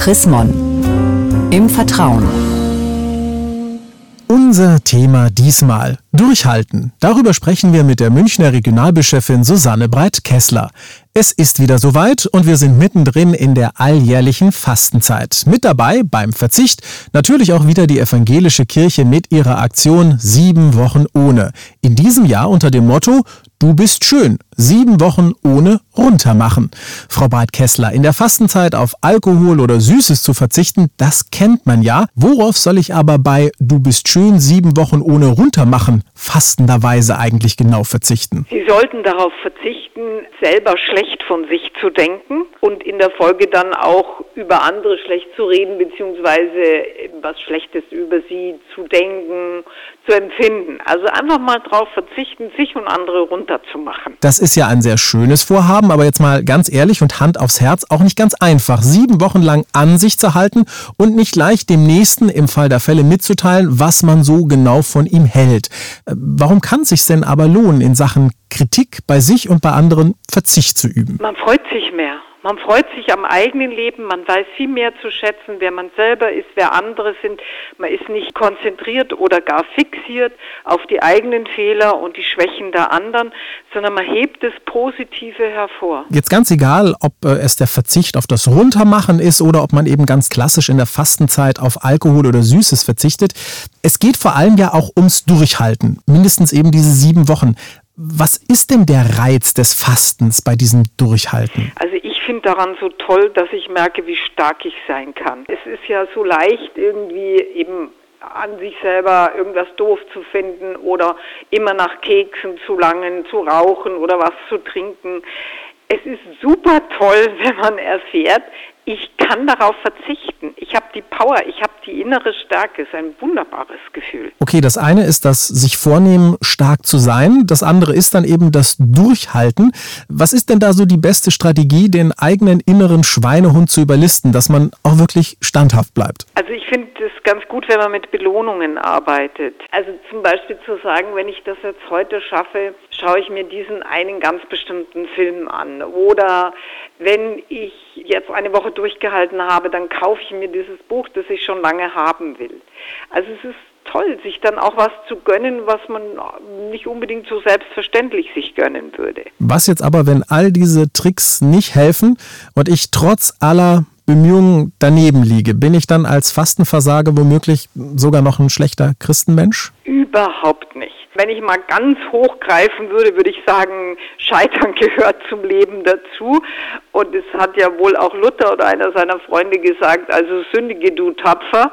Chris. Im Vertrauen. Unser Thema diesmal. Durchhalten. Darüber sprechen wir mit der Münchner Regionalbischöfin Susanne Breit-Kessler. Es ist wieder soweit und wir sind mittendrin in der alljährlichen Fastenzeit. Mit dabei beim Verzicht natürlich auch wieder die evangelische Kirche mit ihrer Aktion Sieben Wochen ohne. In diesem Jahr unter dem Motto Du bist schön. Sieben Wochen ohne runtermachen. Frau Breit-Kessler, in der Fastenzeit auf Alkohol oder Süßes zu verzichten, das kennt man ja. Worauf soll ich aber bei Du bist schön sieben Wochen ohne runtermachen fastenderweise eigentlich genau verzichten? Sie sollten darauf verzichten, selber schlecht von sich zu denken und in der Folge dann auch über andere schlecht zu reden, beziehungsweise was Schlechtes über sie zu denken, zu empfinden. Also einfach mal darauf verzichten, sich und andere runterzumachen. Das ist ja ein sehr schönes Vorhaben, aber jetzt mal ganz ehrlich und Hand aufs Herz, auch nicht ganz einfach, sieben Wochen lang an sich zu halten und nicht gleich dem Nächsten im Fall der Fälle mitzuteilen, was man so genau von ihm hält. Äh, warum kann es sich denn aber lohnen, in Sachen Kritik bei sich und bei anderen Verzicht zu üben? Man freut sich mehr. Man freut sich am eigenen Leben, man weiß viel mehr zu schätzen, wer man selber ist, wer andere sind. Man ist nicht konzentriert oder gar fixiert auf die eigenen Fehler und die Schwächen der anderen, sondern man hebt das Positive hervor. Jetzt ganz egal, ob äh, es der Verzicht auf das Runtermachen ist oder ob man eben ganz klassisch in der Fastenzeit auf Alkohol oder Süßes verzichtet. Es geht vor allem ja auch ums Durchhalten. Mindestens eben diese sieben Wochen. Was ist denn der Reiz des Fastens bei diesem Durchhalten? Also ich finde daran so toll, dass ich merke, wie stark ich sein kann. Es ist ja so leicht irgendwie eben an sich selber irgendwas doof zu finden oder immer nach Keksen zu langen, zu rauchen oder was zu trinken. Es ist super toll, wenn man erfährt, ich kann darauf verzichten. Ich habe die Power, ich habe die innere Stärke. Ist ein wunderbares Gefühl. Okay, das eine ist das sich vornehmen, stark zu sein. Das andere ist dann eben das Durchhalten. Was ist denn da so die beste Strategie, den eigenen inneren Schweinehund zu überlisten, dass man auch wirklich standhaft bleibt? Also ich finde es ganz gut, wenn man mit Belohnungen arbeitet. Also zum Beispiel zu sagen, wenn ich das jetzt heute schaffe, schaue ich mir diesen einen ganz bestimmten Film an. Oder wenn ich jetzt eine Woche durchgehalten habe, dann kaufe ich mir dieses Buch, das ich schon lange haben will. Also es ist toll, sich dann auch was zu gönnen, was man nicht unbedingt so selbstverständlich sich gönnen würde. Was jetzt aber, wenn all diese Tricks nicht helfen und ich trotz aller Bemühungen daneben liege, bin ich dann als Fastenversager womöglich sogar noch ein schlechter Christenmensch? Überhaupt nicht. Wenn ich mal ganz hochgreifen würde, würde ich sagen, Scheitern gehört zum Leben dazu. Und es hat ja wohl auch Luther oder einer seiner Freunde gesagt, also sündige du tapfer.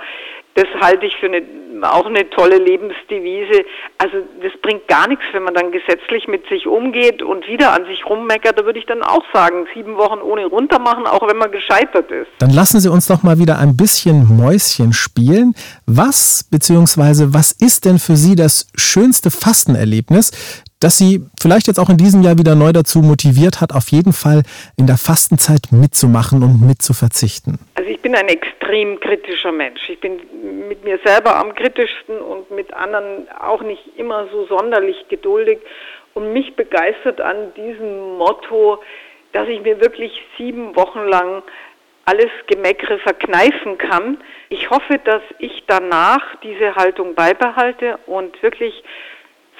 Das halte ich für eine, auch eine tolle Lebensdevise. Also das bringt gar nichts, wenn man dann gesetzlich mit sich umgeht und wieder an sich rummeckert. Da würde ich dann auch sagen, sieben Wochen ohne runtermachen, auch wenn man gescheitert ist. Dann lassen Sie uns doch mal wieder ein bisschen Mäuschen spielen. Was bzw. was ist denn für Sie das schönste Fastenerlebnis, das Sie vielleicht jetzt auch in diesem Jahr wieder neu dazu motiviert hat, auf jeden Fall in der Fastenzeit mitzumachen und mitzuverzichten? Also ich bin ein extrem kritischer Mensch. Ich bin mit mir selber am kritischsten und mit anderen auch nicht immer so sonderlich geduldig. Und mich begeistert an diesem Motto, dass ich mir wirklich sieben Wochen lang alles Gemeckere verkneifen kann. Ich hoffe, dass ich danach diese Haltung beibehalte und wirklich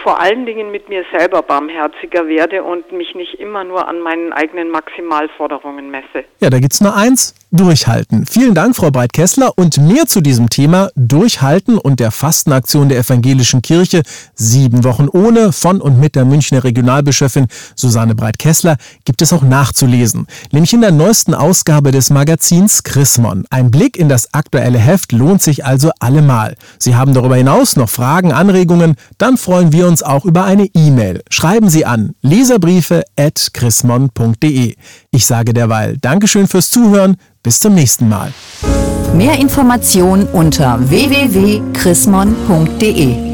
vor allen Dingen mit mir selber barmherziger werde und mich nicht immer nur an meinen eigenen Maximalforderungen messe. Ja, da gibt's nur eins, durchhalten. Vielen Dank, Frau Breit-Kessler. Und mehr zu diesem Thema Durchhalten und der Fastenaktion der Evangelischen Kirche Sieben Wochen ohne von und mit der Münchner Regionalbischöfin Susanne Breit-Kessler gibt es auch nachzulesen. Nämlich in der neuesten Ausgabe des Magazins Chrismon. Ein Blick in das aktuelle Heft lohnt sich also allemal. Sie haben darüber hinaus noch Fragen, Anregungen? Dann freuen wir uns auch über eine E-Mail. Schreiben Sie an leserbriefe at chrismon.de. Ich sage derweil Dankeschön fürs Zuhören. Bis zum nächsten Mal. Mehr Informationen unter www.chrismon.de